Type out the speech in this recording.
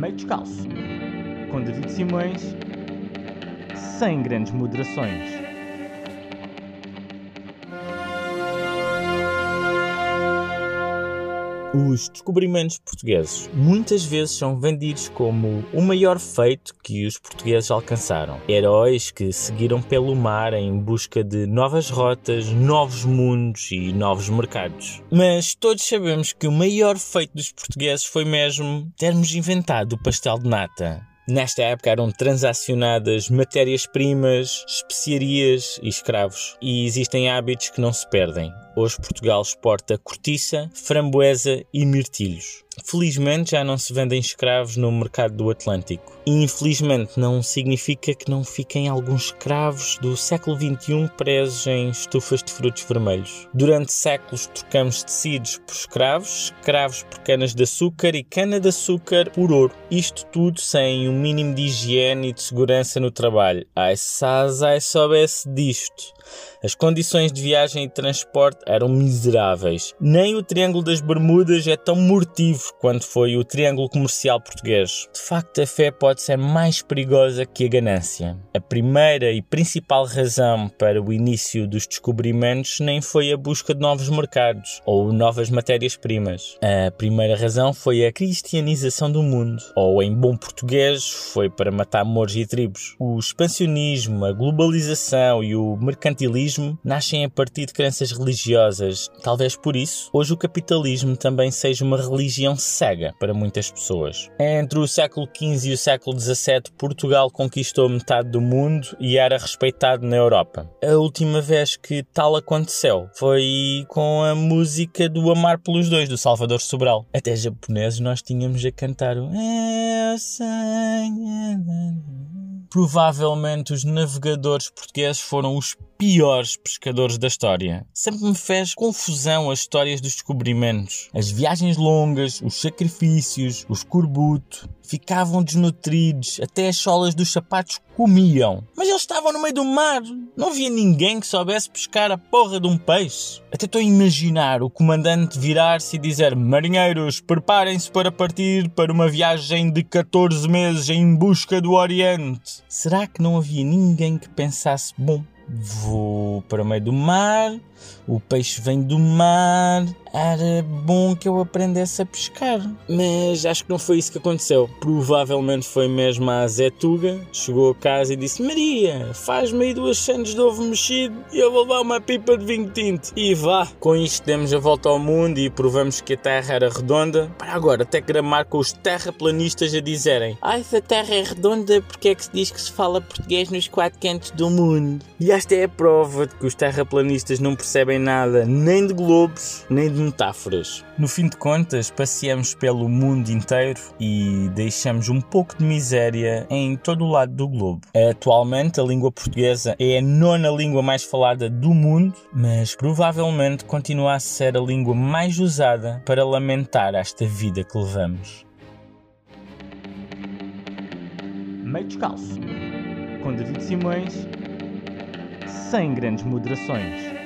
Meio Descalço, com David Simões, sem grandes moderações. Os descobrimentos portugueses muitas vezes são vendidos como o maior feito que os portugueses alcançaram. Heróis que seguiram pelo mar em busca de novas rotas, novos mundos e novos mercados. Mas todos sabemos que o maior feito dos portugueses foi mesmo termos inventado o pastel de nata. Nesta época eram transacionadas matérias-primas, especiarias e escravos. E existem hábitos que não se perdem. Hoje Portugal exporta cortiça, framboesa e mirtilhos. Felizmente já não se vendem escravos no mercado do Atlântico. E infelizmente não significa que não fiquem alguns escravos do século XXI presos em estufas de frutos vermelhos. Durante séculos trocamos tecidos por escravos, escravos por canas de açúcar e cana de açúcar por ouro. Isto tudo sem um mínimo de higiene e de segurança no trabalho. Ai, saz, ai, soubesse disto. As condições de viagem e transporte eram miseráveis. Nem o Triângulo das Bermudas é tão mortivo quanto foi o Triângulo Comercial Português. De facto, a fé pode ser mais perigosa que a ganância. A primeira e principal razão para o início dos descobrimentos nem foi a busca de novos mercados ou novas matérias-primas. A primeira razão foi a cristianização do mundo, ou em bom português, foi para matar mouros e tribos. O expansionismo, a globalização e o mercantilismo nascem a partir de crenças religiosas. Talvez por isso, hoje o capitalismo também seja uma religião cega para muitas pessoas. Entre o século XV e o século XVII, Portugal conquistou metade do mundo e era respeitado na Europa. A última vez que tal aconteceu foi com a música do Amar pelos Dois, do Salvador Sobral. Até japoneses nós tínhamos a cantar o Eu provavelmente os navegadores portugueses foram os piores pescadores da história. Sempre me fez confusão as histórias dos descobrimentos. As viagens longas, os sacrifícios, o escorbuto. Ficavam desnutridos, até as solas dos sapatos comiam. Mas eles estavam no meio do mar. Não havia ninguém que soubesse pescar a porra de um peixe. Até estou a imaginar o comandante virar-se e dizer: Marinheiros, preparem-se para partir para uma viagem de 14 meses em busca do Oriente. Será que não havia ninguém que pensasse: bom, vou para o meio do mar, o peixe vem do mar, era bom que eu aprendesse a pescar. Mas acho que não foi isso que aconteceu. Provavelmente foi mesmo a Zetuga, chegou a casa e disse: Maria, faz-me aí duas sandes de ovo mexido e eu vou levar uma pipa de vinho tinto. E vá, com isto demos a volta ao mundo e provamos que a Terra era redonda. Para agora, até gramar com os terraplanistas a dizerem: Ai, se a Terra é redonda, porque é que se diz que se fala português nos quatro cantos do mundo? E esta é a prova de que os terraplanistas não percebem nada nem de globos, nem de metáforas. No fim de contas, passeamos pelo mundo inteiro e deixamos um pouco de miséria em todo o lado do globo. Atualmente, a língua portuguesa é a nona língua mais falada do mundo, mas provavelmente continua a ser a língua mais usada para lamentar esta vida que levamos. Meio Descalço, com David Simões, sem grandes moderações.